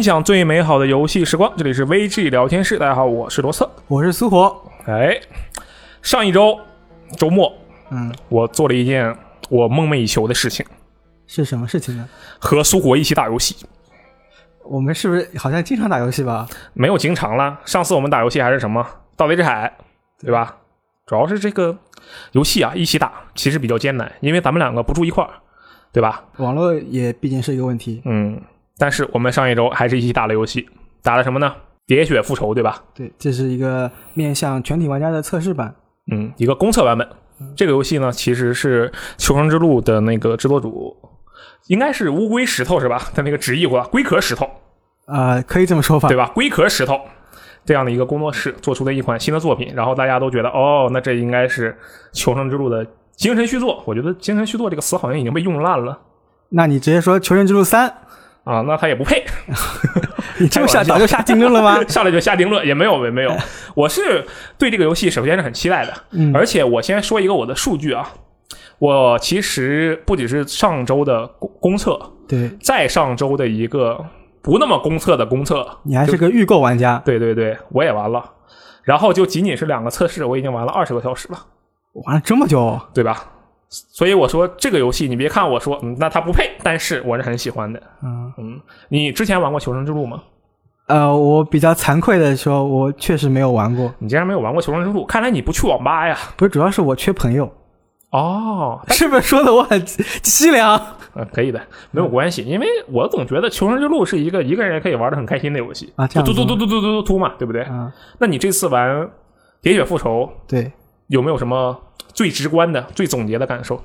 分享最美好的游戏时光，这里是 VG 聊天室。大家好，我是罗策。我是苏活。哎，上一周周末，嗯，我做了一件我梦寐以求的事情，是什么事情呢？和苏活一起打游戏。我们是不是好像经常打游戏吧？没有经常了，上次我们打游戏还是什么《盗贼之海》，对吧？主要是这个游戏啊，一起打其实比较艰难，因为咱们两个不住一块儿，对吧？网络也毕竟是一个问题。嗯，但是我们上一周还是一起打了游戏，打了什么呢？喋血复仇，对吧？对，这是一个面向全体玩家的测试版。嗯，一个公测版本。这个游戏呢，其实是《求生之路》的那个制作组，应该是乌龟石头是吧？他那个直译过龟壳石头，呃，可以这么说吧，对吧？龟壳石头这样的一个工作室做出的一款新的作品，然后大家都觉得，哦，那这应该是《求生之路》的精神续作。我觉得“精神续作”这个词好像已经被用烂了那你直接说《求生之路三》，啊，那他也不配。你这么下早就下定论了吗？上来就下定论也没有，也没有。我是对这个游戏首先是很期待的，嗯而且我先说一个我的数据啊，我其实不只是上周的公公测，对再上周的一个不那么公测的公测，你还是个预购玩家，对对对，我也玩了。然后就仅仅是两个测试，我已经玩了二十个小时了，玩了这么久，对吧？所以我说这个游戏，你别看我说，嗯，那他不配，但是我是很喜欢的。嗯嗯，你之前玩过《求生之路》吗？呃，我比较惭愧的说，我确实没有玩过。你竟然没有玩过《求生之路》，看来你不去网吧呀？不是，主要是我缺朋友。哦，是不是说的我很凄凉？嗯，可以的，没有关系，因为我总觉得《求生之路》是一个一个人可以玩的很开心的游戏啊，突突突突突突突突嘛，对不对？嗯，那你这次玩《喋血复仇》对有没有什么？最直观的、最总结的感受？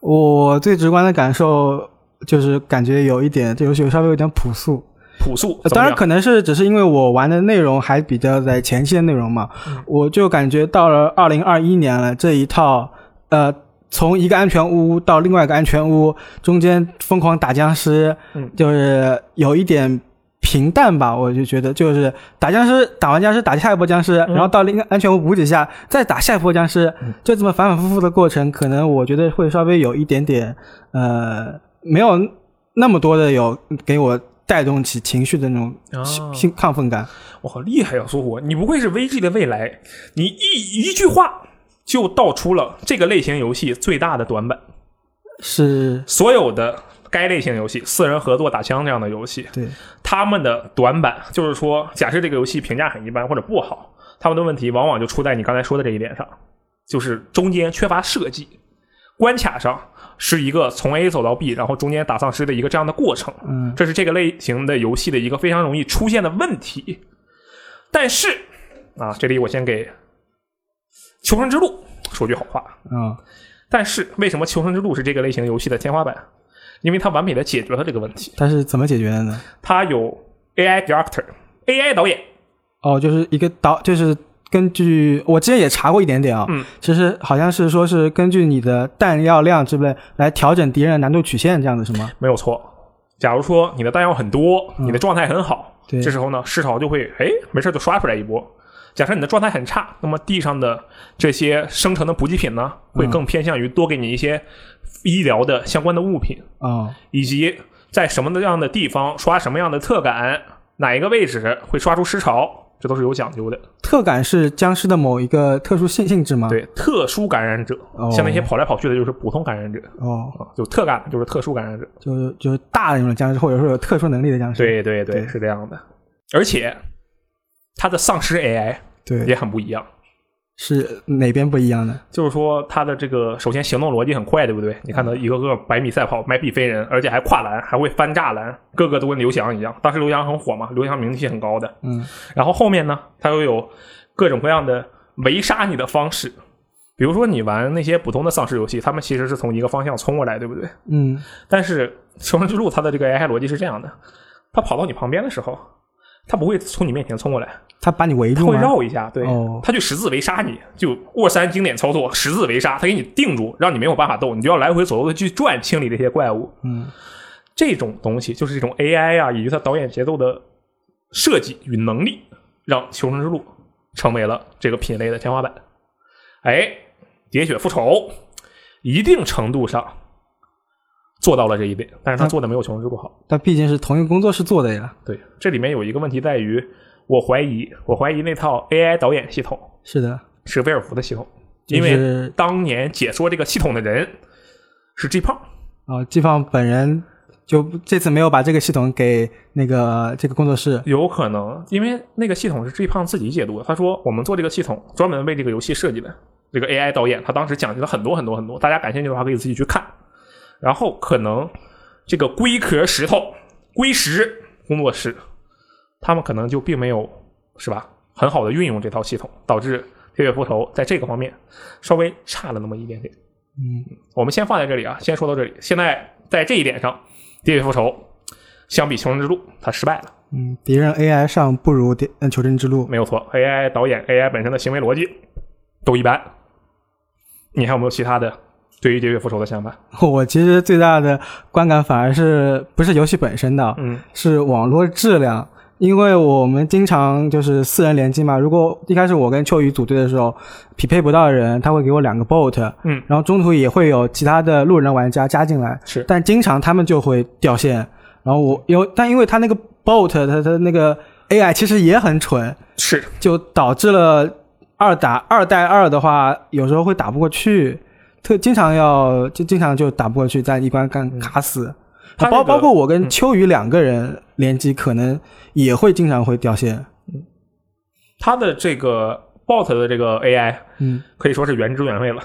我最直观的感受就是感觉有一点这游戏稍微有点朴素，朴素，呃当然可能是只是因为我玩的内容还比较在前期的内容嘛，嗯。我就感觉到了二零二一年了这一套，呃，从一个安全屋到另外一个安全屋中间疯狂打僵尸，嗯。就是有一点平淡吧，我就觉得就是打僵尸，打完僵尸打下一波僵尸，然后到另一个安全屋补给下，再打下一波僵尸，嗯就这么反反复复的过程，可能我觉得会稍微有一点点呃，没有那么多的有给我带动起情绪的那种哦兴兴亢奋感。我好厉害呀、苏火！你不愧是 VG 的未来，你一一句话就道出了这个类型游戏最大的短板。是，所有的该类型游戏，四人合作打枪这样的游戏，对，他们的短板就是说，假设这个游戏评价很一般或者不好，他们的问题往往就出在你刚才说的这一点上，就是中间缺乏设计，关卡上是一个从 A 走到 B，然后中间打丧尸的一个这样的过程，嗯，这是这个类型的游戏的一个非常容易出现的问题。但是啊，这里我先给《求生之路》说句好话，嗯，但是为什么《求生之路》是这个类型游戏的天花板？因为它完美的解决了这个问题。它是怎么解决的呢？它有 AI director，AI 导演，哦，就是一个导，就是根据我之前也查过一点点啊，嗯，其实好像是说是根据你的弹药量之类来调整敌人的难度曲线，这样子是吗？没有错。假如说你的弹药很多，你的状态很好，对这时候呢，市潮就会哎没事就刷出来一波。假设你的状态很差，那么地上的这些生成的补给品呢，会更偏向于多给你一些医疗的相关的物品，哦，以及在什么样的地方刷什么样的特感，哪一个位置会刷出尸潮，这都是有讲究的。特感是僵尸的某一个特殊性性质吗？，对，特殊感染者，哦像那些跑来跑去的就是普通感染者哦，啊，就特感就是特殊感染者。就是就是大的那种僵尸，或者说有特殊能力的僵尸。对对对，对是这样的。而且它的丧尸 AI 对，也很不一样，是哪边不一样呢？就是说他的这个首先行动逻辑很快，对不对？你看它一个个百米赛跑、百米飞人，而且还跨栏，还会翻栅栏，个个都跟刘翔一样。当时刘翔很火嘛，刘翔名气很高的。嗯，然后后面呢，他又有各种各样的围杀你的方式。比如说你玩那些普通的丧尸游戏，他们其实是从一个方向冲过来，对不对？嗯，但是《求生之路》它的这个 AI 逻辑是这样的：它跑到你旁边的时候，它不会从你面前冲过来，他把你围住，他会？绕一下，对，哦他就十字围杀你，就沃三经典操作，十字围杀，他给你定住，让你没有办法动，你就要来回左右的去转，清理这些怪物。嗯，这种东西就是这种 AI 啊，以及它导演节奏的设计与能力，让《求生之路》成为了这个品类的天花板。哎，喋血复仇，一定程度上做到了这一点，但是他做的没有《求生之路》好。但毕竟是同一个工作室做的呀。对，这里面有一个问题在于，我怀疑，我怀疑那套 AI 导演系统是的，是威尔福的系统，因为当年解说这个系统的人是 G 胖。啊，，G 胖本人就这次没有把这个系统给那个这个工作室。有可能，因为那个系统是 G 胖自己解读的。他说，我们做这个系统专门为这个游戏设计的。这个 AI 导演他当时讲解了很多很多很多，大家感兴趣的话可以自己去看。然后可能这个龟壳石头龟石工作室，他们可能就并没有是吧很好的运用这套系统，导致《铁血复仇》在这个方面稍微差了那么一点点。嗯，我们先放在这里啊，先说到这里。现在在这一点上，《铁血复仇》相比《求生之路》，它失败了。嗯，敌人 AI 上不如敌呃求生之路。没有错，AI 导演 AI 本身的行为逻辑都一般。你还有没有其他的对于《喋血复仇》的想法？我其实最大的观感反而是不是游戏本身的，嗯是网络质量。因为我们经常就是四人联机嘛，如果一开始我跟秋雨组队的时候匹配不到的人，他会给我两个 bot，嗯，然后中途也会有其他的路人玩家加进来，是。但经常他们就会掉线。然后我有但因为他那个 bot 他他那个 AI 其实也很蠢，是。就导致了二打二带二的话，有时候会打不过去，特经常要就经常就打不过去，在一关干卡死。包他那个包括我跟嗯。秋雨两个人联机，可能也会经常会掉线。嗯、他的这个 bot 的这个 AI 嗯，可以说是原汁原味了。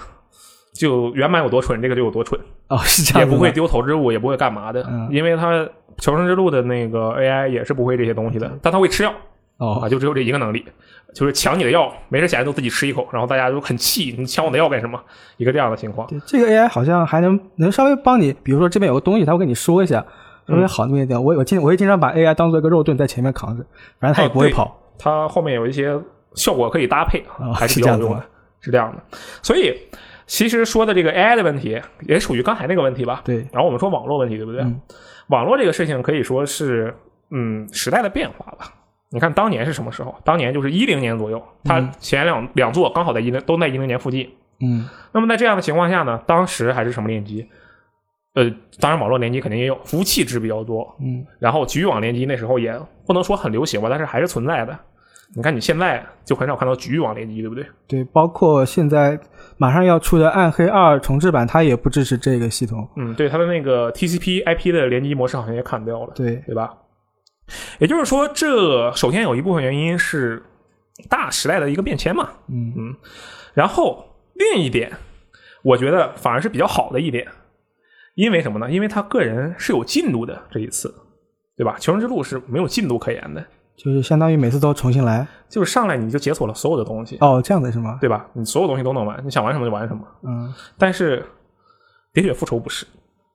就原版有多蠢，这个就有多蠢，哦，是这样也不会丢投掷物，也不会干嘛的，嗯。因为它求生之路的那个 AI 也是不会这些东西的，但它会吃药啊，哦，就只有这一个能力，就是抢你的药，没事闲着都自己吃一口，然后大家就很气，你抢我的药干什么？一个这样的情况。对，这个 AI 好像还能能稍微帮你，比如说这边有个东西，他会跟你说一下，稍嗯微好那么一点。我我经我也经常把 AI 当做一个肉盾在前面扛着，反正他也不会跑。它后面有一些效果可以搭配，哦还是比较有用的，是这样的。所以其实说的这个 AI 的问题，也属于刚才那个问题吧。对，然后我们说网络问题，对不对？嗯网络这个事情可以说是嗯时代的变化吧。你看当年是什么时候？当年就是一零年左右，它嗯前两两座刚好在一零都在一零年附近。嗯那么在这样的情况下呢，当时还是什么联机？呃，当然网络联机肯定也有，服务器制比较多。嗯，然后局域网联机那时候也不能说很流行吧，但是还是存在的。你看你现在就很少看到局域网联机，对不对？对，包括现在马上要出的《暗黑二》重置版，它也不支持这个系统。嗯，对，它的那个 TCP IP 的联机模式好像也砍掉了，对，对吧？也就是说，这首先有一部分原因是大时代的一个变迁嘛。嗯嗯然后另一点，我觉得反而是比较好的一点，因为什么呢？因为他个人是有进度的这一次，对吧？求生之路是没有进度可言的，就是相当于每次都重新来。就是上来你就解锁了所有的东西，哦，这样的是吗？对吧？你所有东西都能玩，你想玩什么就玩什么。嗯，但是喋血复仇不是，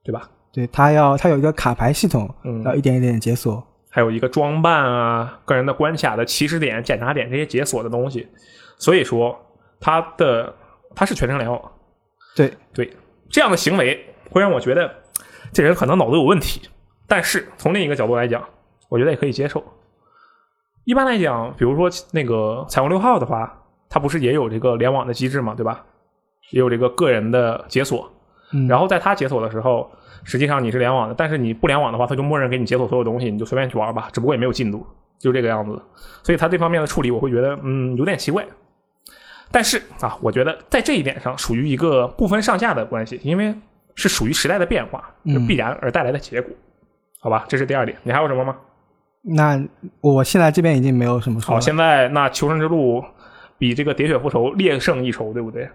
对吧？对，他要他有一个卡牌系统，嗯要一点一点解锁。还有一个装扮啊、个人的关卡的起始点、检查点这些解锁的东西，所以说它的它是全程联网，对，对这样的行为会让我觉得这人可能脑子有问题，但是从另一个角度来讲，我觉得也可以接受。一般来讲，比如说那个彩虹六号的话，它不是也有这个联网的机制嘛，对吧？也有这个个人的解锁，嗯，然后在它解锁的时候，实际上你是联网的，但是你不联网的话，它就默认给你解锁所有东西，你就随便去玩吧，只不过也没有进度，就这个样子。所以它这方面的处理，我会觉得嗯有点奇怪。但是啊，我觉得在这一点上属于一个不分上下的关系，因为是属于时代的变化，嗯是必然而带来的结果。好吧，这是第二点。你还有什么吗？那我现在这边已经没有什么说好，现在那求生之路比这个喋血复仇略胜一筹，对不对？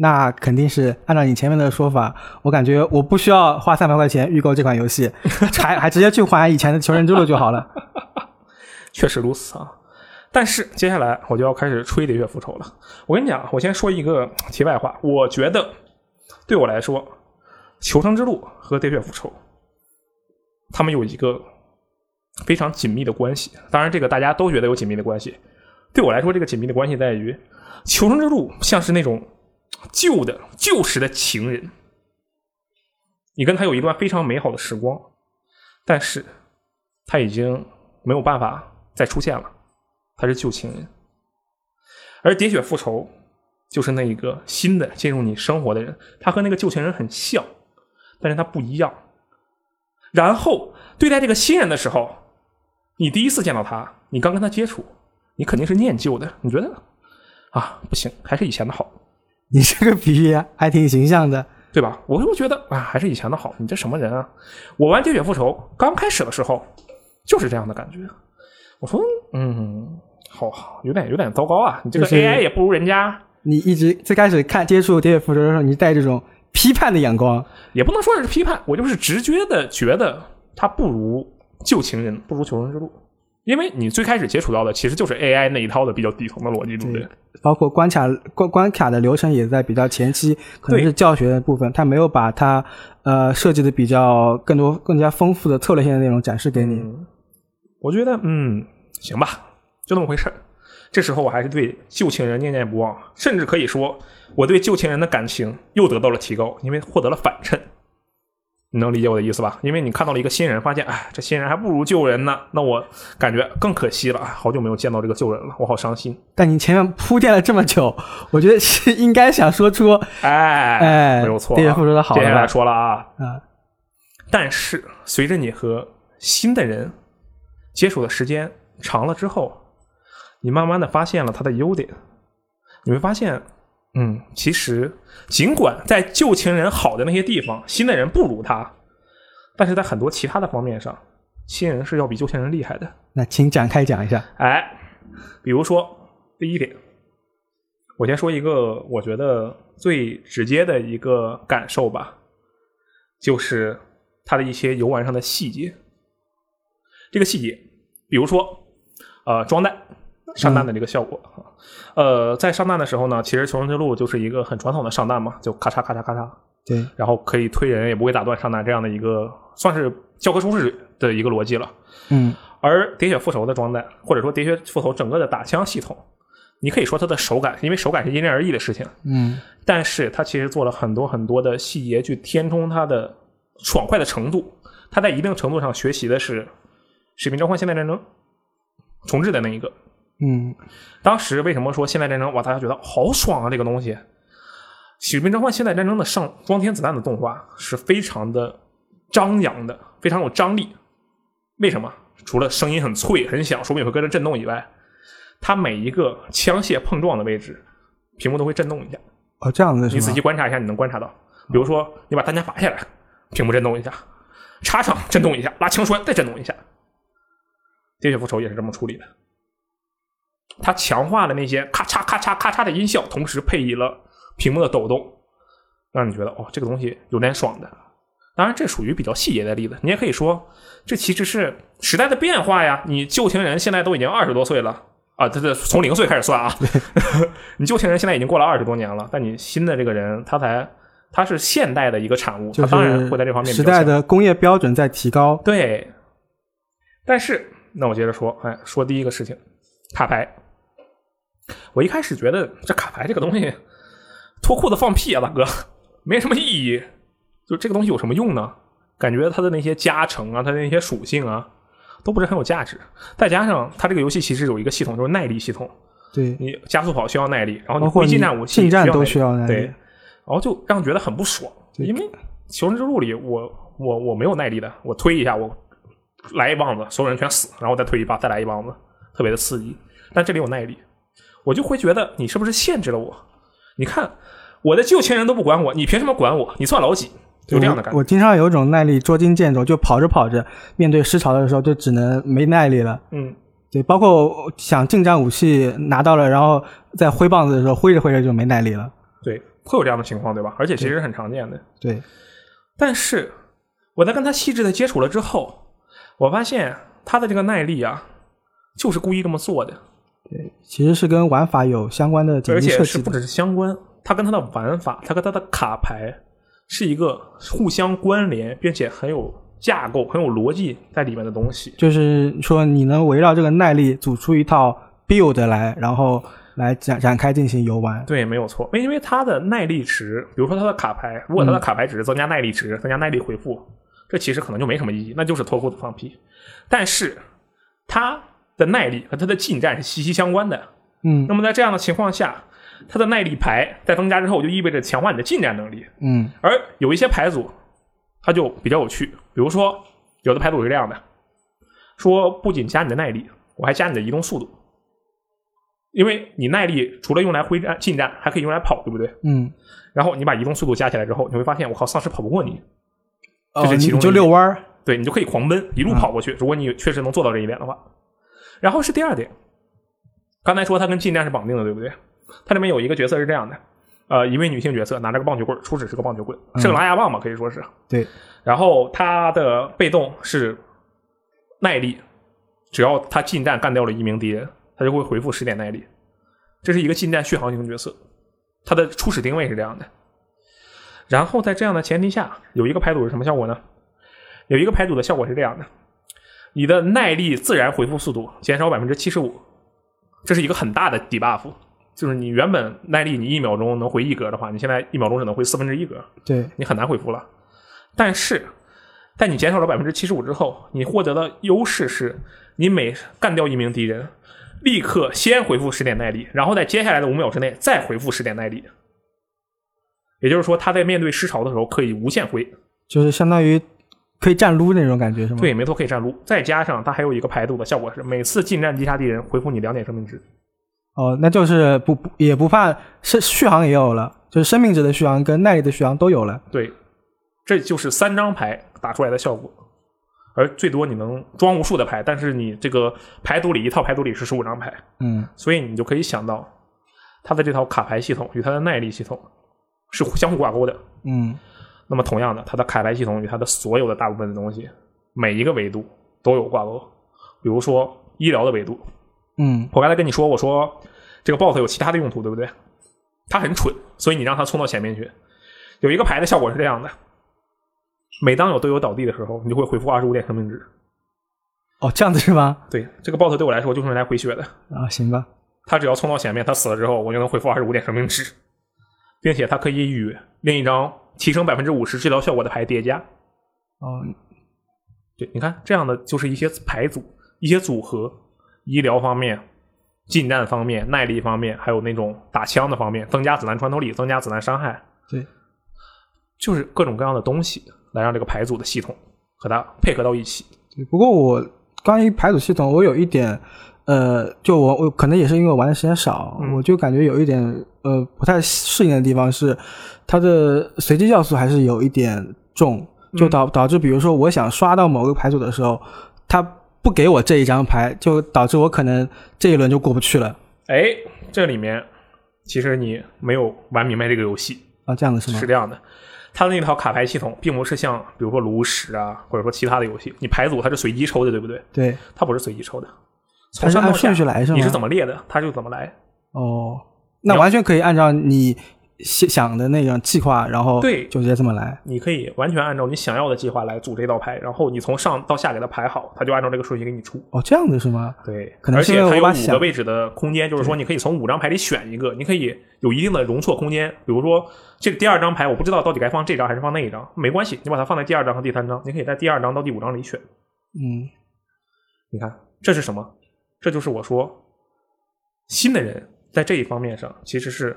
那肯定是按照你前面的说法，我感觉我不需要花三百块钱预购这款游戏，还 还直接去还以前的《求生之路》就好了。确实如此啊。但是接下来我就要开始吹《喋血复仇》了。我跟你讲，我先说一个题外话，我觉得对我来说，《求生之路》和《喋血复仇》他们有一个非常紧密的关系。当然，这个大家都觉得有紧密的关系。对我来说，这个紧密的关系在于，《求生之路》像是那种旧的旧时的情人，你跟他有一段非常美好的时光，但是他已经没有办法再出现了。他是旧情人，而喋血复仇就是那一个新的进入你生活的人，他和那个旧情人很像，但是他不一样。然后对待这个新人的时候，你第一次见到他，你刚跟他接触，你肯定是念旧的，你觉得啊不行，还是以前的好，你这个比喻还挺形象的。对吧？我就觉得啊，还是以前的好。你这什么人啊？我玩《喋血复仇》刚开始的时候就是这样的感觉。我说，嗯，好好，有点有点糟糕啊！你这个 AI 也不如人家，你一直最开始看接触《喋血复仇》的时候，你带这种批判的眼光，也不能说是批判，我就是直觉的觉得他不如旧情人，不如求生之路。因为你最开始接触到的其实就是 AI 那一套的比较底层的逻辑，对不对？包括关卡关关卡的流程也在比较前期，可能是教学的部分，他没有把它呃设计的比较更多更加丰富的策略性的内容展示给你。嗯，我觉得嗯，行吧，就那么回事儿。这时候我还是对旧情人念念不忘，甚至可以说我对旧情人的感情又得到了提高，因为获得了反衬。你能理解我的意思吧？因为你看到了一个新人，发现哎，这新人还不如旧人呢，那我感觉更可惜了。哎好久没有见到这个旧人了，我好伤心。但你前面铺垫了这么久，我觉得是应该想说出哎，哎，没有错、啊。喋血复仇的好接下来？说了啊，啊，但是随着你和新的人接触的时间长了之后，你慢慢的发现了他的优点，你会发现，嗯，其实尽管在旧情人好的那些地方，新的人不如他，但是在很多其他的方面上，新人是要比旧情人厉害的。那请展开讲一下。哎，比如说第一点，我先说一个我觉得最直接的一个感受吧，就是他的一些游玩上的细节。这个细节，比如说，呃，装弹上弹的这个效果，呃，在上弹的时候呢，其实求生之路就是一个很传统的上弹嘛，就咔嚓咔嚓咔嚓，对，然后可以推人，也不会打断上弹这样的一个算是教科书式的一个逻辑了。嗯，而喋血复仇的装弹，或者说喋血复仇整个的打枪系统，你可以说它的手感，因为手感是因人而异的事情，嗯，但是它其实做了很多很多的细节去填充它的爽快的程度。它在一定程度上学习的是《使命召唤：现代战争》重置的那一个。嗯，当时为什么说现代战争哇，大家觉得好爽啊？这个东西，《使命召唤：现代战争》的上装填子弹的动画是非常的张扬的，非常有张力。为什么？除了声音很脆很响，手柄会跟着震动以外，它每一个枪械碰撞的位置，屏幕都会震动一下。哦，这样子你仔细观察一下，你能观察到。比如说，你把弹夹拔下来，屏幕震动一下；插上震动一下，拉枪栓再震动一下。喋血复仇也是这么处理的，它强化了那些咔嚓咔嚓咔嚓的音效，同时配以了屏幕的抖动，让你觉得哦，这个东西有点爽的。当然，这属于比较细节的例子。你也可以说，这其实是时代的变化呀。你旧情人现在都已经二十多岁了啊，这这从零岁开始算啊。你旧情人现在已经过了二十多年了，但你新的这个人，他才他是现代的一个产物，就是他当然会在这方面比时代的工业标准在提高。对。但是，那我接着说，哎，说第一个事情，卡牌。我一开始觉得这卡牌这个东西脱裤子放屁啊，大哥，没什么意义。就这个东西有什么用呢？感觉它的那些加成啊，它的那些属性啊，都不是很有价值。再加上它这个游戏其实有一个系统，就是耐力系统。对，你加速跑需要耐力，然后你包括你挥近战武器近战都需需要耐力对，然后就让人觉得很不爽，因为《求生之路》里我我我没有耐力的，我推一下我来一棒子，所有人全死，然后再推一把再来一棒子，特别的刺激。但这里有耐力，我就会觉得你是不是限制了我？你看我的旧情人都不管我，你凭什么管我？你算老几？有这样的感觉。我。我经常有一种耐力捉襟见肘，就跑着跑着，面对失潮的时候就只能没耐力了。嗯，对，包括想近战武器拿到了，然后在挥棒子的时候，挥着挥着就没耐力了。对，会有这样的情况，对吧？而且其实很常见的。对，但是我在跟他细致的接触了之后，我发现他的这个耐力啊，就是故意这么做的，对其实是跟玩法有相关的紧而。且是不只是相关，它跟它的玩法，它跟它的卡牌是一个互相关联，并且很有架构、很有逻辑在里面的东西。就是说，你能围绕这个耐力组出一套 build 来，然后来展展开进行游玩。对，没有错，因为它的耐力值，比如说它的卡牌，如果它的卡牌只是增加耐力值、增加耐力回复，这其实可能就没什么意义，那就是脱裤子放屁。但是它的耐力和它的近战是息息相关的。嗯那么在这样的情况下，它的耐力牌在增加之后，就意味着强化你的近战能力。嗯而有一些牌组，它就比较有趣，比如说有的牌组是这样的，说不仅加你的耐力，我还加你的移动速度，因为你耐力除了用来挥战近战，还可以用来跑，对不对？嗯，然后你把移动速度加起来之后，你会发现，我靠，丧尸跑不过你，哦，这是其你就遛弯儿，对你就可以狂奔，一路跑过去。如果你确实能做到这一点的话，然后是第二点，刚才说它跟近战是绑定的，对不对？它里面有一个角色是这样的，呃，一位女性角色拿着个棒球棍，初始是个棒球棍，是个狼牙棒嘛，可以说是。对，然后她的被动是耐力，只要她近战干掉了一名敌人，她就会回复十点耐力。这是一个近战续航型角色，它的初始定位是这样的。然后在这样的前提下，有一个牌组是什么效果呢？有一个牌组的效果是这样的：你的耐力自然回复速度减少百分之七十五，这是一个很大的 debuff。就是你原本耐力你一秒钟能回一格的话，你现在一秒钟只能回四分之一格，对，你很难回复了。但是，在你减少了百分之七十五之后，你获得的优势是，你每干掉一名敌人，立刻先回复十点耐力，然后在接下来的五秒之内再回复十点耐力。也就是说，他在面对尸潮的时候可以无限回。就是相当于可以站撸那种感觉是吗？，对，没错，可以站撸。再加上它还有一个排毒的效果是，每次近战击杀敌人回复你两点生命值。哦，那就是不不也不怕是续航也有了，就是生命值的续航跟耐力的续航都有了。对，这就是三张牌打出来的效果。而最多你能装无数的牌，但是你这个牌组里一套牌组里是十五张牌，嗯，所以你就可以想到，它的这套卡牌系统与它的耐力系统是相互挂钩的。嗯，那么同样的，它的卡牌系统与它的所有的大部分的东西，每一个维度都有挂钩。比如说医疗的维度，嗯，我刚才跟你说，我说这个 BOSS 有其他的用途，对不对？它很蠢，所以你让它冲到前面去。有一个牌的效果是这样的：每当有队友倒地的时候，你就会回复二十五点生命值。哦，这样子是吗？对，这个 BOSS 对我来说就是用来回血的。啊，行吧。他只要冲到前面，他死了之后，我就能恢复二十五点生命值，并且它可以与另一张提升百分之五十治疗效果的牌叠加。哦，对，你看这样的就是一些牌组、一些组合，医疗方面、近战方面、耐力方面，还有那种打枪的方面，增加子弹穿透力、增加子弹伤害，对，就是各种各样的东西来让这个牌组的系统和它配合到一起。对。不过我关于牌组系统，我有一点，呃，就我我可能也是因为我玩的时间少，嗯我就感觉有一点呃不太适应的地方是，它的随机要素还是有一点重，就导导致比如说我想刷到某个牌组的时候，它不给我这一张牌，就导致我可能这一轮就过不去了哎，这里面其实你没有玩明白这个游戏，啊，这样的是吗是？这样的，它的那套卡牌系统并不是像比如说炉石啊，或者说其他的游戏，你牌组它是随机抽的，对不对？对，它不是随机抽的，它是按从上到下顺序来是吗？你是怎么列的，它就怎么来。哦，那完全可以按照你想想的那种计划，然后对就直接这么来。你可以完全按照你想要的计划来组这道牌，然后你从上到下给它排好，它就按照这个顺序给你出。哦，这样子是吗？对，可能是因而且它有五个位置的空间，就是说你可以从五张牌里选一个，你可以有一定的容错空间。比如说这个第二张牌，我不知道到底该放这张还是放那一张，没关系，你把它放在第二张和第三张，你可以在第二张到第五张里选。嗯，你看这是什么？这就是我说新的人在这一方面上其实是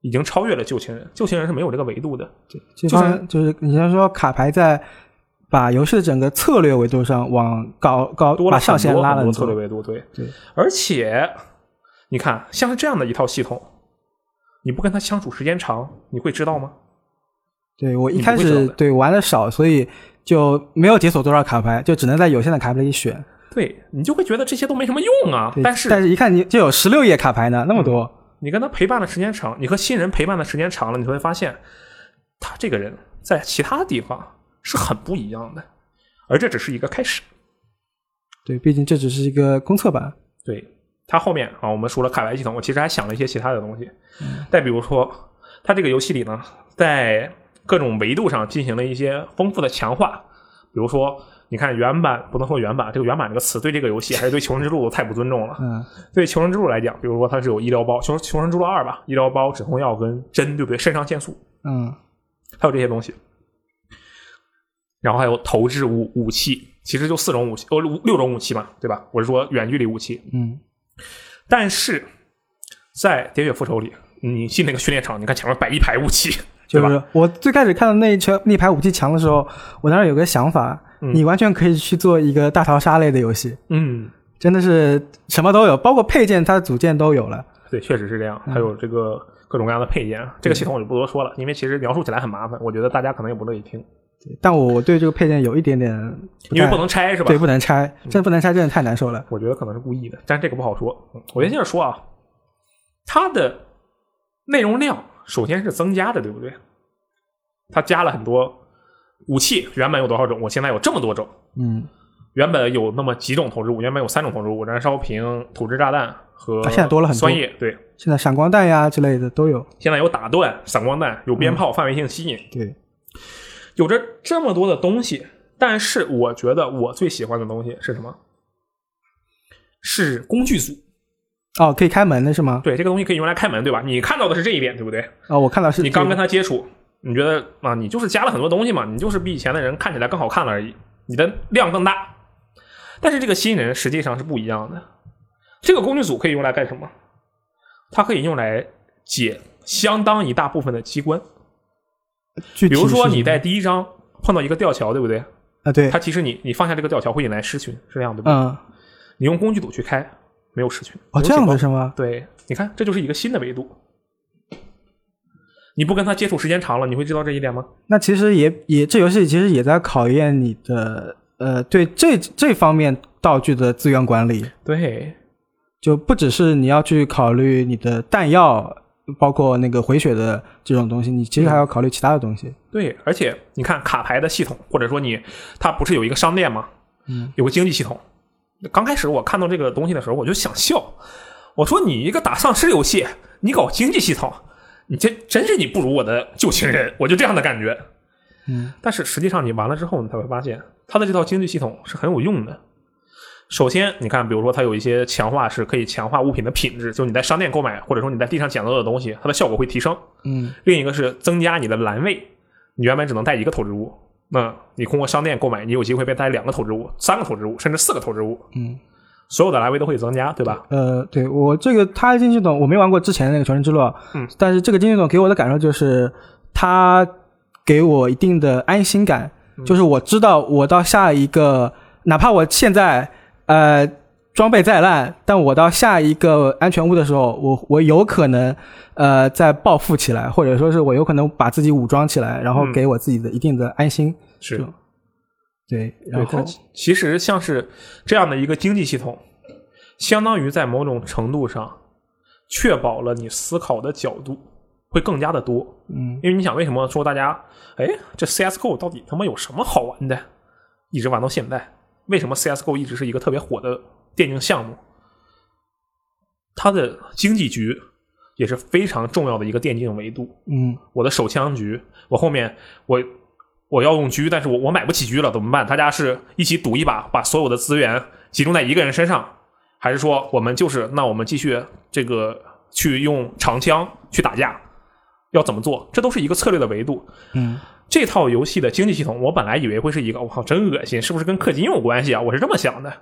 已经超越了旧情人，旧情人是没有这个维度的。对就是就是你像说卡牌在把游戏的整个策略维度上往高高多了很把上限拉了很策略维度，对对，而且你看，像是这样的一套系统，你不跟他相处时间长，你会知道吗？对我一开始对玩的少，所以就没有解锁多少卡牌，就只能在有限的卡牌里选。对你就会觉得这些都没什么用啊。但是但是一看你就有十六页卡牌呢，那么多。你跟他陪伴的时间长，你和新人陪伴的时间长了，你会发现他这个人在其他地方是很不一样的，而这只是一个开始。对，毕竟这只是一个公测版。对它后面啊，我们除了卡牌系统，我其实还想了一些其他的东西。再比如说，它这个游戏里呢，在各种维度上进行了一些丰富的强化。比如说，你看原版不能说原版，这个原版这个词对这个游戏还是对《求生之路》太不尊重了。嗯，对《求生之路》来讲，比如说它是有医疗包，《求求生之路二》吧，医疗包、止痛药跟针，对不对？肾上腺素，嗯，还有这些东西。然后还有投掷武武器，其实就四种武器，哦，六六种武器嘛，对吧？我是说远距离武器。嗯，但是在《喋血复仇》里，你进那个训练场，你看前面摆一排武器，对吧就是我最开始看到那一圈那排武器墙的时候，我当时有个想法，嗯你完全可以去做一个大逃杀类的游戏，嗯，真的是什么都有，包括配件它的组件都有了。对，确实是这样。嗯还有这个各种各样的配件，这个系统我就不多说了，因为其实描述起来很麻烦，我觉得大家可能也不乐意听，但我我对这个配件有一点点因为不能拆是吧对？不能拆，真不能拆，真的太难受了。我觉得可能是故意的，但这个不好说。嗯我先接着说啊，它的内容量首先是增加的，对不对？它加了很多武器，原本有多少种？我现在有这么多种。嗯，原本有那么几种投掷物，原本有三种投掷物：燃烧瓶、土制炸弹和啊现在多了很多酸液。对，现在闪光弹呀之类的都有。现在有打断、闪光弹，有鞭炮、范围性吸引，对，有着这么多的东西。但是我觉得我最喜欢的东西是什么？是工具组。哦，可以开门的是吗？对，这个东西可以用来开门，对吧？你看到的是这一点，对不对？哦，我看到是你刚跟他接触，你觉得啊，你就是加了很多东西嘛，你就是比以前的人看起来更好看了而已，你的量更大。但是这个新人实际上是不一样的。这个工具组可以用来干什么？它可以用来解相当一大部分的机关。比如说你在第一章碰到一个吊桥，对不对？啊，对，它其实你你放下这个吊桥会引来狮群，是这样对吧？嗯，你用工具组去开，没有狮群。哦，这样的是吗？对，你看，这就是一个新的维度。你不跟他接触时间长了，你会知道这一点吗？那其实也也这游戏其实也在考验你的呃对这这方面道具的资源管理，对，就不只是你要去考虑你的弹药，包括那个回血的这种东西，你其实还要考虑其他的东西。对，而且你看卡牌的系统，或者说你它不是有一个商店吗？嗯，有个经济系统。刚开始我看到这个东西的时候，我就想笑，我说你一个打丧尸游戏，你搞经济系统，你这真是你不如我的旧情人，我就这样的感觉。嗯，但是实际上你玩了之后，你才会发现它的这套经济系统是很有用的。首先，你看，比如说它有一些强化是可以强化物品的品质，就是你在商店购买或者说你在地上捡到的东西，它的效果会提升。嗯另一个是增加你的栏位，你原本只能带一个投掷物，那你通过商店购买，你有机会被带两个投掷物、三个投掷物，甚至四个投掷物，嗯，所有的来回都会增加，对吧？呃，对我这个它的经济系统我没玩过之前的那个《求生之路》，嗯，但是这个经济系统给我的感受就是它给我一定的安心感，嗯就是我知道我到下一个，哪怕我现在呃装备再烂，但我到下一个安全屋的时候，我我有可能呃再暴富起来，或者说是我有可能把自己武装起来，然后嗯给我自己的一定的安心。是就对，然后其实像是这样的一个经济系统，相当于在某种程度上确保了你思考的角度会更加的多。嗯因为你想，为什么说大家，哎，这 CS:GO 到底他妈有什么好玩的？一直玩到现在，为什么 CS:GO 一直是一个特别火的电竞项目？它的经济局也是非常重要的一个电竞维度。嗯我的手枪局，我后面我我要用狙，但是我我买不起狙了，怎么办？大家是一起赌一把，把所有的资源集中在一个人身上，还是说我们就是那我们继续这个去用长枪去打架？要怎么做？这都是一个策略的维度。嗯这套游戏的经济系统，我本来以为会是一个，我靠，真恶心，是不是跟氪金有关系啊？我是这么想的。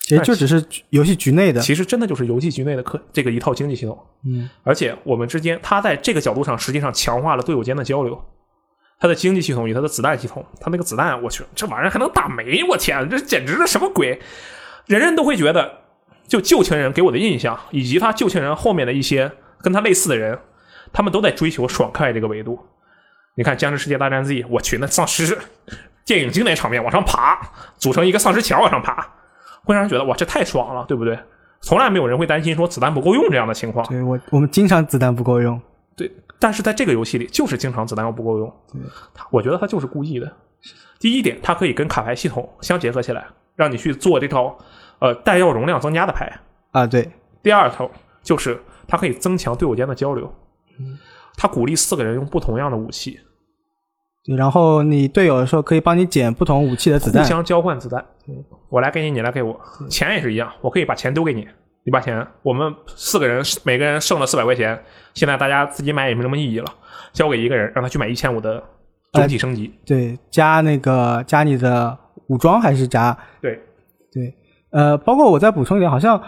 其实就只是游戏局内的。其实真的就是游戏局内的氪这个一套经济系统。嗯而且我们之间，它在这个角度上实际上强化了队友间的交流。它的经济系统与它的子弹系统，它那个子弹，我去，这玩意儿还能打没？我天，这简直是什么鬼？人人都会觉得，就旧情人给我的印象，以及他旧情人后面的一些跟他类似的人，他们都在追求爽快这个维度。你看《僵尸世界大战 Z》，我去，那丧尸电影经典场面往上爬，组成一个丧尸墙往上爬，会让人觉得哇，这太爽了，对不对？从来没有人会担心说子弹不够用这样的情况。对我我们经常子弹不够用。对，但是在这个游戏里，就是经常子弹又不够用。他我觉得他就是故意的。第一点，它可以跟卡牌系统相结合起来，让你去做这套呃弹药容量增加的牌。啊，对，第二头就是它可以增强队友间的交流。它鼓励四个人用不同样的武器，对，然后你队友的时候可以帮你捡不同武器的子弹。互相交换子弹。我来给你，你来给我。钱也是一样，我可以把钱丢给你，你把钱，我们四个人每个人剩了四百块钱，现在大家自己买也没什么意义了，交给一个人，让他去买一千五的整体升级。对，加那个加你的武装还是加对，对，呃，包括我再补充一点，好像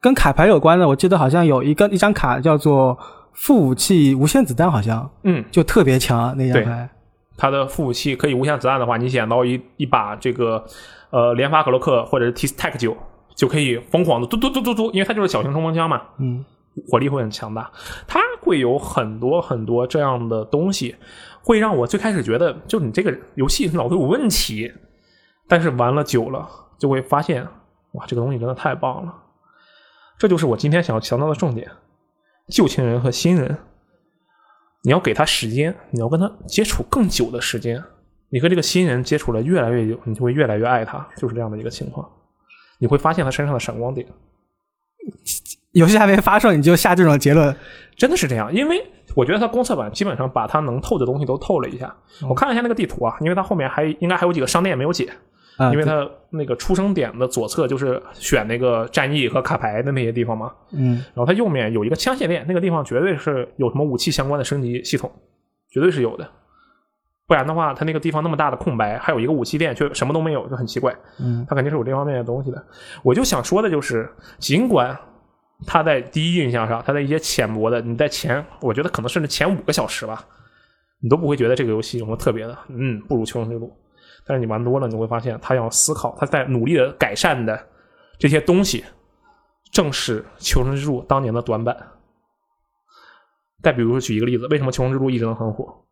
跟卡牌有关的，我记得好像有一个一张卡叫做副武器无限子弹好像嗯，就特别强那张牌。它的副武器可以无限子弹的话，你捡到一一把这个呃连发格洛克或者是 T Tech 九，就可以疯狂的嘟嘟嘟嘟嘟，因为它就是小型冲锋枪嘛，嗯，火力会很强大。它会有很多很多这样的东西，会让我最开始觉得就你这个游戏脑子有问题，但是玩了久了就会发现，哇，这个东西真的太棒了。这就是我今天想要强调的重点：旧情人和新人，你要给他时间，你要跟他接触更久的时间。你和这个新人接触了越来越久，你就会越来越爱他，就是这样的一个情况。你会发现他身上的闪光点。游戏还没发售你就下这种结论，真的是这样，因为我觉得它公测版基本上把它能透的东西都透了一下。我看了一下那个地图啊，因为它后面还应该还有几个商店没有解，啊，因为对它那个出生点的左侧就是选那个战役和卡牌的那些地方嘛，嗯然后它右面有一个枪械店，那个地方绝对是有什么武器相关的升级系统，绝对是有的。不然的话，他那个地方那么大的空白，还有一个武器店却什么都没有，就很奇怪。嗯他肯定是有这方面的东西的。我就想说的就是，尽管他在第一印象上，他在一些浅薄的，你在前，我觉得可能甚至前五个小时吧，你都不会觉得这个游戏有什么特别的，嗯，不如《求生之路》。但是你玩多了，你会发现他要思考，他在努力的改善的这些东西，正是《求生之路》当年的短板。再比如说举一个例子，为什么《求生之路》一直能很火？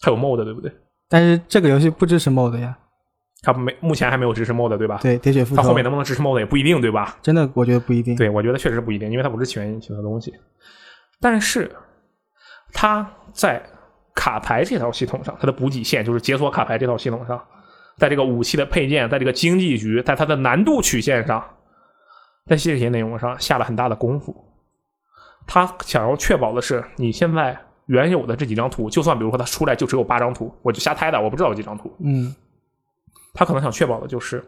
它有 MOD，对不对？但是这个游戏不支持 MOD 呀，它没目前还没有支持 MOD，对吧？对，喋血复仇它后面能不能支持 MOD 也不一定，对吧？真的我觉得不一定。对，我觉得确实不一定，因为它不是起源引擎的东西。但是它在卡牌这套系统上，它的补给线就是解锁卡牌这套系统上，在这个武器的配件，在这个经济局，在它的难度曲线上，在这些内容上下了很大的功夫。他想要确保的是，你现在原有的这几张图，就算比如说它出来就只有八张图，我就瞎猜的，我不知道有几张图。嗯他可能想确保的就是，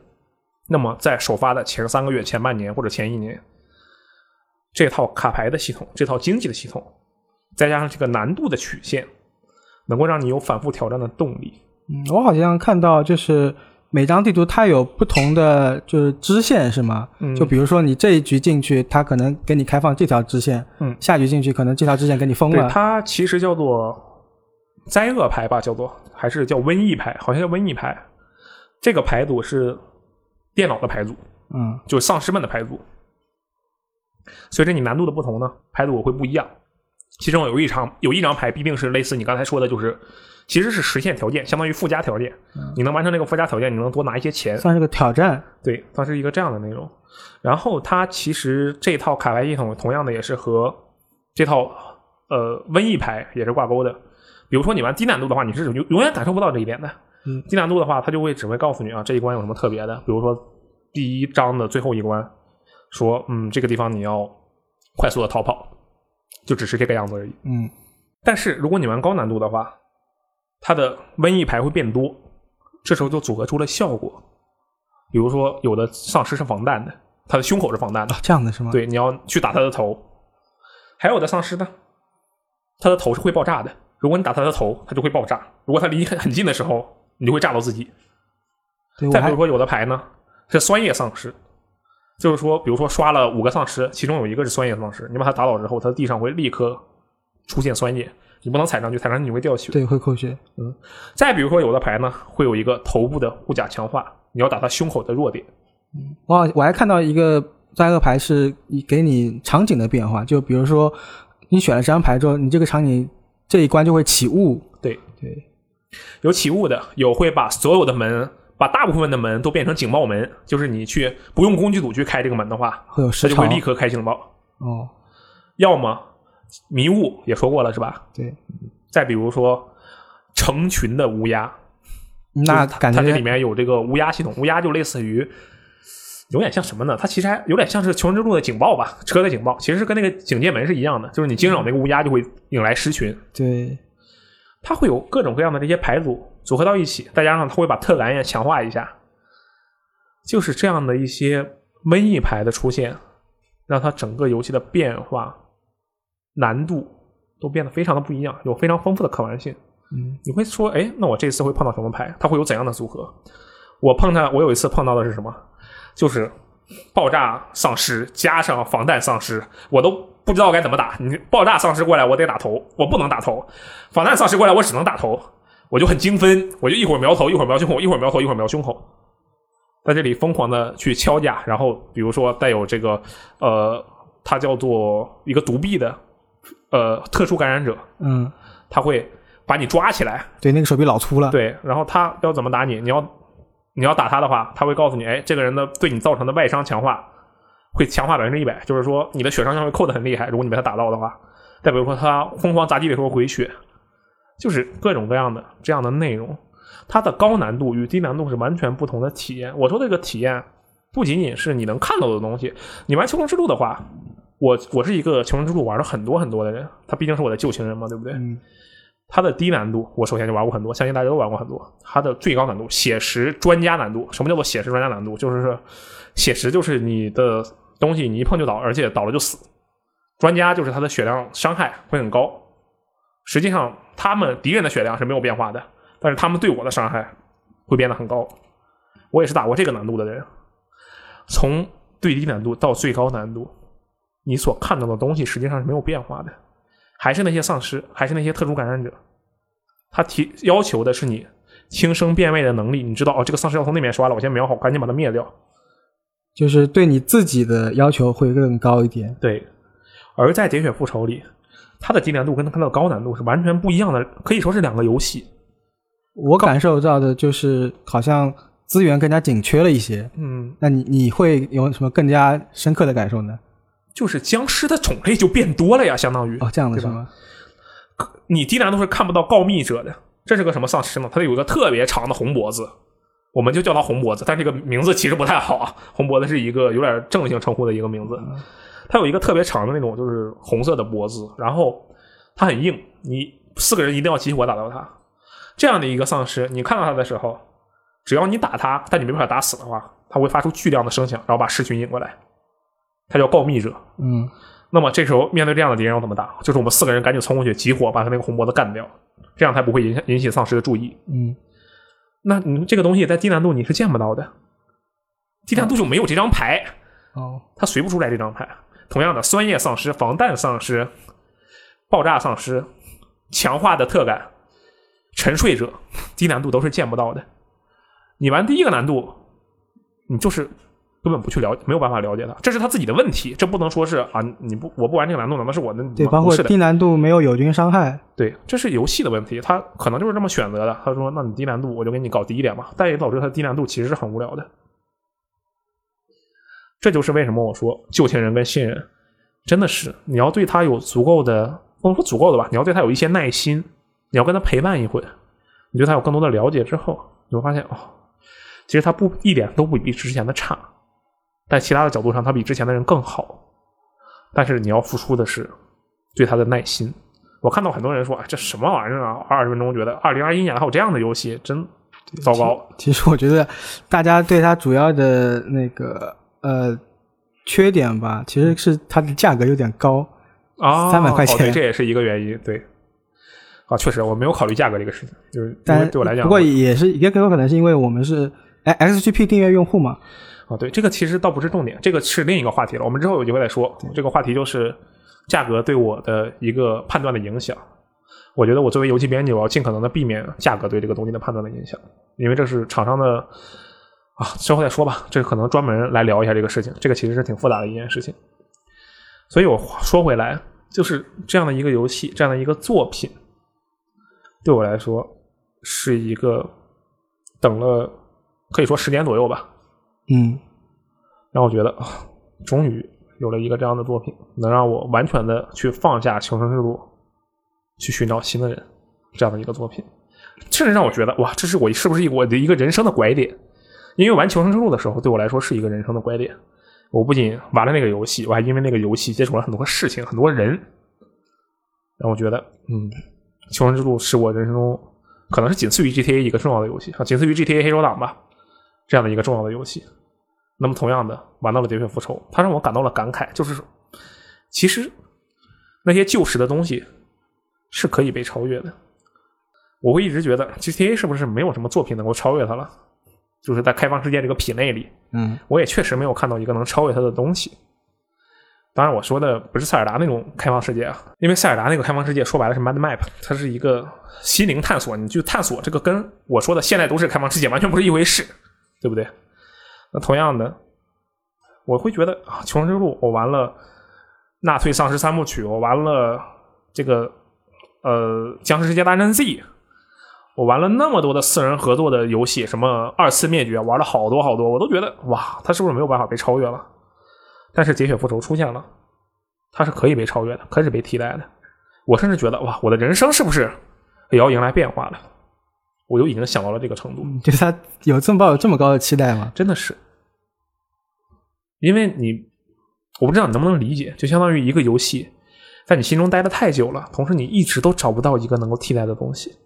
那么在首发的前三个月、前半年或者前一年，这套卡牌的系统、这套经济的系统，再加上这个难度的曲线，能够让你有反复挑战的动力。嗯，我好像看到就是每张地图它有不同的就是支线是吗？嗯就比如说你这一局进去，它可能给你开放这条支线，嗯下局进去可能这条支线给你封对，了。它其实叫做灾厄牌吧，叫做还是叫瘟疫牌，好像叫瘟疫牌。这个牌组是电脑的牌组，嗯就是丧尸们的牌组。随着你难度的不同呢，牌组会不一样。其中有一场有一张牌必定是类似你刚才说的，就是其实是实现条件，相当于附加条件。你能完成这个附加条件，你能多拿一些钱。算是个挑战。对，它是一个这样的内容。然后它其实这套卡牌系统同样的也是和这套呃瘟疫牌也是挂钩的。比如说你玩低难度的话，你是永永远感受不到这一点的。嗯，低难度的话，它就会只会告诉你啊这一关有什么特别的。比如说第一章的最后一关，说嗯这个地方你要快速的逃跑，就只是这个样子而已。嗯但是如果你玩高难度的话，它的瘟疫牌会变多，这时候就组合出了效果。比如说，有的丧尸是防弹的，他的胸口是防弹的，哦，这样的是吗？，对，你要去打他的头；还有的丧尸呢，他的头是会爆炸的，如果你打他的头，他就会爆炸；如果他离你很很近的时候，你就会炸到自己。对再比如说，有的牌呢是酸液丧尸，就是说，比如说刷了五个丧尸，其中有一个是酸液丧尸，你把他打倒之后，他的地上会立刻出现酸液，你不能踩上去，踩上去你会掉血。对会扣血。嗯再比如说，有的牌呢会有一个头部的护甲强化，你要打他胸口的弱点。嗯，哇我还看到一个灾厄牌是给你场景的变化，就比如说你选了这张牌之后，你这个场景这一关就会起雾。对，对，有起雾的，有会把所有的门，把大部分的门都变成警报门，就是你去不用工具组去开这个门的话，会有它就会。立刻开警报。哦，要么迷雾也说过了是吧？对，再比如说成群的乌鸦，那感觉它这里面有这个乌鸦系统，乌鸦就类似于。有点像什么呢？它其实还有点像是《求生之路》的警报吧，车的警报，其实是跟那个警戒门是一样的，就是你惊扰那个乌鸦就会引来狮群。对，它会有各种各样的这些牌组组合到一起，再加上它会把特感也强化一下，就是这样的一些瘟疫牌的出现，让它整个游戏的变化、难度都变得非常的不一样，有非常丰富的可玩性。嗯，你会说，哎，那我这次会碰到什么牌？它会有怎样的组合？我碰到，我有一次碰到的是什么？就是爆炸丧尸加上防弹丧尸，我都不知道该怎么打。你爆炸丧尸过来，我得打头，我不能打头；防弹丧尸过来，我只能打头。我就很精分，我就一会儿瞄头，一会儿瞄胸口，一会儿瞄头，一会儿瞄胸口，在这里疯狂的去敲架。然后比如说带有这个呃，它叫做一个独臂的呃特殊感染者，嗯，他会把你抓起来，对，那个手臂老粗了。对，然后他要怎么打你？你要你要打他的话，他会告诉你，哎，这个人的对你造成的外伤强化会强化百分之一百，就是说你的血伤将会扣的很厉害。如果你被他打到的话，再比如说他疯狂砸地的时候回血。就是各种各样的这样的内容，它的高难度与低难度是完全不同的体验。我说这个体验不仅仅是你能看到的东西。你玩《求生之路》的话，我我是一个《求生之路》玩了很多很多的人，他毕竟是我的旧情人嘛，对不对？嗯。它的低难度，我首先就玩过很多，相信大家都玩过很多。它的最高难度，写实专家难度。什么叫做写实专家难度？就是写实就是你的东西你一碰就倒，而且倒了就死。专家就是他的血量伤害会很高。实际上。他们敌人的血量是没有变化的，但是他们对我的伤害会变得很高。我也是打过这个难度的人，从最低难度到最高难度，你所看到的东西实际上是没有变化的，还是那些丧尸，还是那些特殊感染者。他提要求的是你轻声辨位的能力，你知道哦，这个丧尸要从那边刷了，我先瞄好，赶紧把它灭掉。就是对你自己的要求会更高一点。对，而在《喋血复仇》里。它的低难度跟它的高难度是完全不一样的，可以说是两个游戏。我感受到的就是好像资源更加紧缺了一些。嗯，那你你会有什么更加深刻的感受呢？就是僵尸的种类就变多了呀，相当于哦这样的是吗？你低难度是看不到告密者的，这是个什么丧尸呢？它有一个特别长的红脖子，我们就叫它红脖子，但这个名字其实不太好啊。红脖子是一个有点正性称呼的一个名字。它有一个特别长的那种，就是红色的脖子，然后它很硬，你四个人一定要集火打到它。这样的一个丧尸，你看到它的时候，只要你打它，但你没办法打死的话，它会发出巨量的声响，然后把尸群引过来。它叫告密者。嗯。那么这时候面对这样的敌人要怎么打？就是我们四个人赶紧冲过去集火，把他那个红脖子干掉，这样才不会引引起丧尸的注意。嗯。那你这个东西在低难度你是见不到的，低难度就没有这张牌。哦。它随不出来这张牌。同样的，酸液丧尸、防弹丧尸、爆炸丧尸、强化的特感、沉睡者，低难度都是见不到的。你玩第一个难度，你就是根本不去了解，没有办法了解它，这是他自己的问题，这不能说是啊，你不我不玩这个难度，难道是我的？对，包括低难度没有友军伤害，对，这是游戏的问题，他可能就是这么选择的。他说：“那你低难度，我就给你搞低一点吧。”但也导致他低难度其实是很无聊的。这就是为什么我说旧情人跟新人，真的是你要对他有足够的，不能说足够的吧，你要对他有一些耐心，你要跟他陪伴一会，你对他有更多的了解之后，你会发现哦，其实他不一点都不比之前的差，在其他的角度上他比之前的人更好，但是你要付出的是对他的耐心。我看到很多人说这什么玩意儿啊，二十分钟觉得二零二一年还有这样的游戏，真糟糕。其实我觉得大家对他主要的那个。呃，缺点吧，其实是它的价格有点高啊，三百块钱，这也是一个原因。对，啊，确实我没有考虑价格这个事情，就是但对我来讲，不过也是也有可能是因为我们是哎 XGP 订阅用户嘛。啊，对，这个其实倒不是重点，这个是另一个话题了，我们之后有机会再说。这个话题就是价格对我的一个判断的影响。我觉得我作为游戏编辑，我要尽可能的避免价格对这个东西的判断的影响，因为这是厂商的。啊，之后再说吧。这可能专门来聊一下这个事情。这个其实是挺复杂的一件事情。所以我说回来，就是这样的一个游戏，这样的一个作品，对我来说是一个等了可以说十年左右吧。嗯，让我觉得终于有了一个这样的作品，能让我完全的去放下求生之路，去寻找新的人，这样的一个作品，甚至让我觉得哇，这是我是不是我的一个人生的拐点？因为玩《求生之路》的时候，对我来说是一个人生的拐点。我不仅玩了那个游戏，我还因为那个游戏接触了很多事情、很多人，让我觉得，嗯，《求生之路》是我人生中可能是仅次于 GTA 一个重要的游戏啊，仅次于 GTA 黑手党吧这样的一个重要的游戏。那么，同样的，玩到了《喋血复仇》，它让我感到了感慨，就是其实那些旧时的东西是可以被超越的。我会一直觉得 GTA 是不是没有什么作品能够超越它了？就是在开放世界这个品类里，嗯，我也确实没有看到一个能超越它的东西。当然，我说的不是塞尔达那种开放世界啊，因为塞尔达那个开放世界说白了是 Mad Map，它是一个心灵探索，你去探索这个跟我说的现代都市开放世界完全不是一回事，对不对？那同样的，我会觉得啊，《求生之路》我玩了纳粹丧尸三部曲，我玩了这个呃《僵尸世界大战 Z》，我玩了那么多的四人合作的游戏，什么二次灭绝，玩了好多好多，我都觉得哇，它是不是没有办法被超越了？但是《喋血复仇》出现了，它是可以被超越的，可以被替代的。我甚至觉得哇，我的人生是不是也要迎来变化了？我就已经想到了这个程度。对他有这么抱有这么高的期待吗？真的是，因为你，我不知道你能不能理解，就相当于一个游戏在你心中待的太久了，同时你一直都找不到一个能够替代的东西。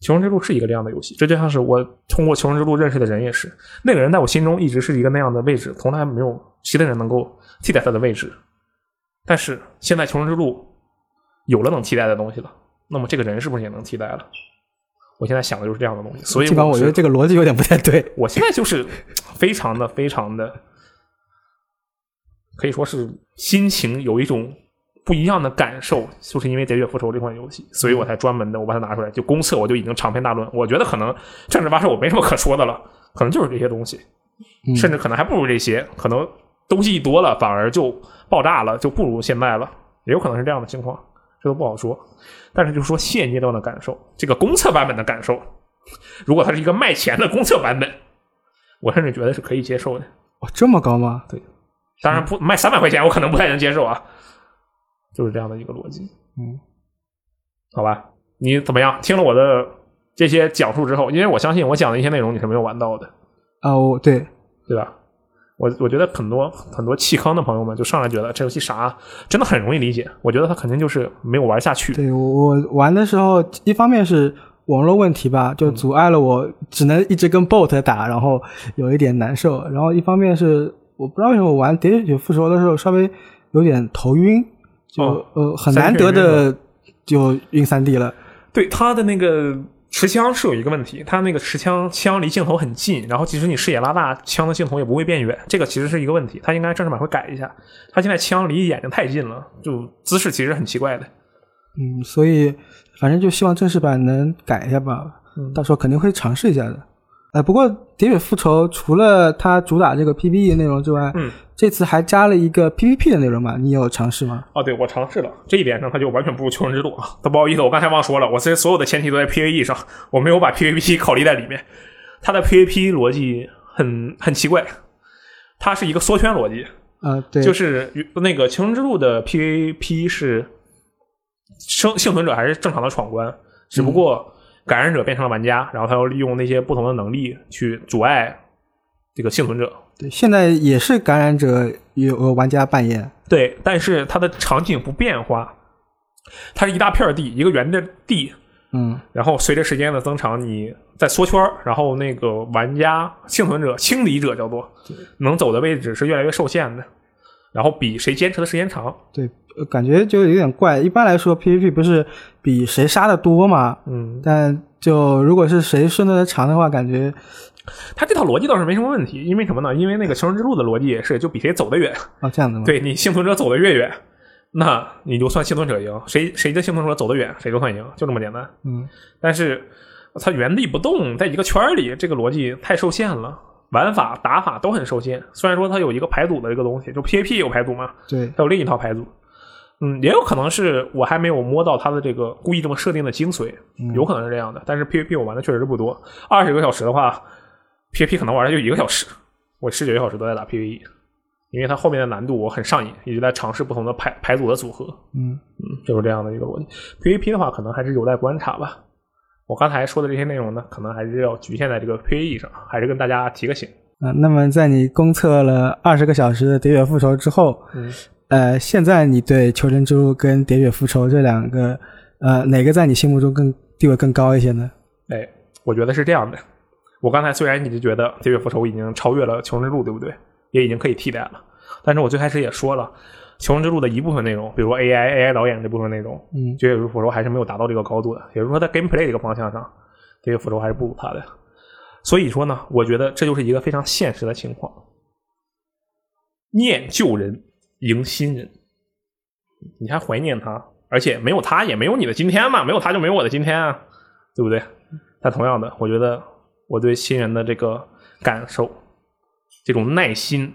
求生之路是一个这样的游戏，这就像是我通过求生之路认识的人也是，那个人在我心中一直是一个那样的位置，从来没有其他人能够替代他的位置。但是现在求生之路有了能替代的东西了，那么这个人是不是也能替代了？我现在想的就是这样的东西，所以尽管我觉得这个逻辑有点不太对。我现在就是非常的非常的，可以说是心情有一种。不一样的感受，就是因为《喋血复仇》这款游戏，所以我才专门的我把它拿出来。就公测，我就已经长篇大论。我觉得可能正儿八经我没什么可说的了，可能就是这些东西，甚至可能还不如这些。可能东西一多了，反而就爆炸了，就不如现在了。也有可能是这样的情况，这都不好说。但是就是说现阶段的感受，这个公测版本的感受，如果它是一个卖钱的公测版本，我甚至觉得是可以接受的。哦，这么高吗？对，当然不卖三百块钱，我可能不太能接受啊。就是这样的一个逻辑，嗯，好吧，你怎么样？听了我的这些讲述之后，因为我相信我讲的一些内容你是没有玩到的啊，我对对吧？我我觉得很多很多弃坑的朋友们就上来觉得这游戏啥，真的很容易理解。我觉得他肯定就是没有玩下去。对我我玩的时候，一方面是网络问题吧，就阻碍了我，只能一直跟 bot 打，然后有一点难受。然后一方面是我不知道为什么我玩《喋血复仇》的时候稍微有点头晕。就呃很难得的就晕三 D 了，对他的那个持枪是有一个问题，他那个持枪枪离镜头很近，然后即使你视野拉大，枪的镜头也不会变远，这个其实是一个问题，他应该正式版会改一下。他现在枪离眼睛太近了，就姿势其实很奇怪的。嗯，所以反正就希望正式版能改一下吧，嗯到时候肯定会尝试一下的。呃，不过《喋血复仇》除了它主打这个 PVE 内容之外，嗯，这次还加了一个 PVP 的内容嘛？你有尝试吗？哦，对，我尝试了，这一点上它就完全不如《求生之路》啊！都不好意思，我刚才忘说了，我这所有的前提都在 PVE 上，我没有把 PVP 考虑在里面。它的 PVP 逻辑很很奇怪，它是一个缩圈逻辑。啊，对，就是那个《求生之路》的 PVP 是生幸存者还是正常的闯关，只不过。感染者变成了玩家，然后他要利用那些不同的能力去阻碍这个幸存者。对，现在也是感染者有玩家扮演。对，但是它的场景不变化，它是一大片地，一个圆的地。嗯。然后随着时间的增长，你在缩圈，然后那个玩家幸存者、清理者叫做能走的位置是越来越受限的，然后比谁坚持的时间长。对。感觉就有点怪。一般来说，PVP 不是比谁杀的多吗？嗯，但就如果是谁顺的长的话，感觉他这套逻辑倒是没什么问题。因为什么呢？因为那个求生之路的逻辑也是，就比谁走得远啊，这样的吗？对你幸存者走得越远，那你就算幸存者赢。谁谁的幸存者走得远，谁就算赢，就这么简单。嗯，但是他原地不动，在一个圈里，这个逻辑太受限了。玩法打法都很受限。虽然说它有一个排组的一个东西，就 PVP 有排组嘛，对，它有另一套排组。嗯，也有可能是我还没有摸到它的这个故意这么设定的精髓，有可能是这样的。但是 PVP 我玩的确实是不多，二十个小时的话，PVP 可能玩的就一个小时。我十九个小时都在打 PVE，因为它后面的难度我很上瘾，一直在尝试不同的排排组的组合。嗯嗯，就是这样的一个逻辑。PVP 的话，可能还是有待观察吧。我刚才说的这些内容呢，可能还是要局限在这个 PVE 上，还是跟大家提个醒啊。那么在你公测了二十个小时的喋血复仇之后，嗯。呃，现在你对《求生之路》跟《喋血复仇》这两个，呃，哪个在你心目中更地位更高一些呢？哎，我觉得是这样的。我刚才虽然你就觉得《喋血复仇》已经超越了《求生之路》，对不对？也已经可以替代了。但是我最开始也说了，《求生之路》的一部分内容，比如说 AI AI 导演这部分内容，嗯，《喋血复仇》还是没有达到这个高度的。也就是说，在 Gameplay 这个方向上，《这个复仇》还是不如它的。所以说呢，我觉得这就是一个非常现实的情况。念旧人，迎新人。你还怀念他，而且没有他也没有你的今天嘛，没有他就没有我的今天啊，对不对？但同样的，我觉得我对新人的这个感受，这种耐心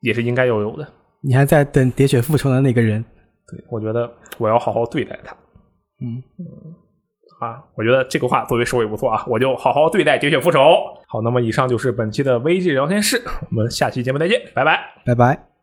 也是应该要有的。你还在等喋血复仇的那个人，对，我觉得我要好好对待他。嗯啊，我觉得这个话作为收尾不错啊，我就好好对待喋血复仇。好，那么以上就是本期的危机聊天室，我们下期节目再见，拜拜。拜拜。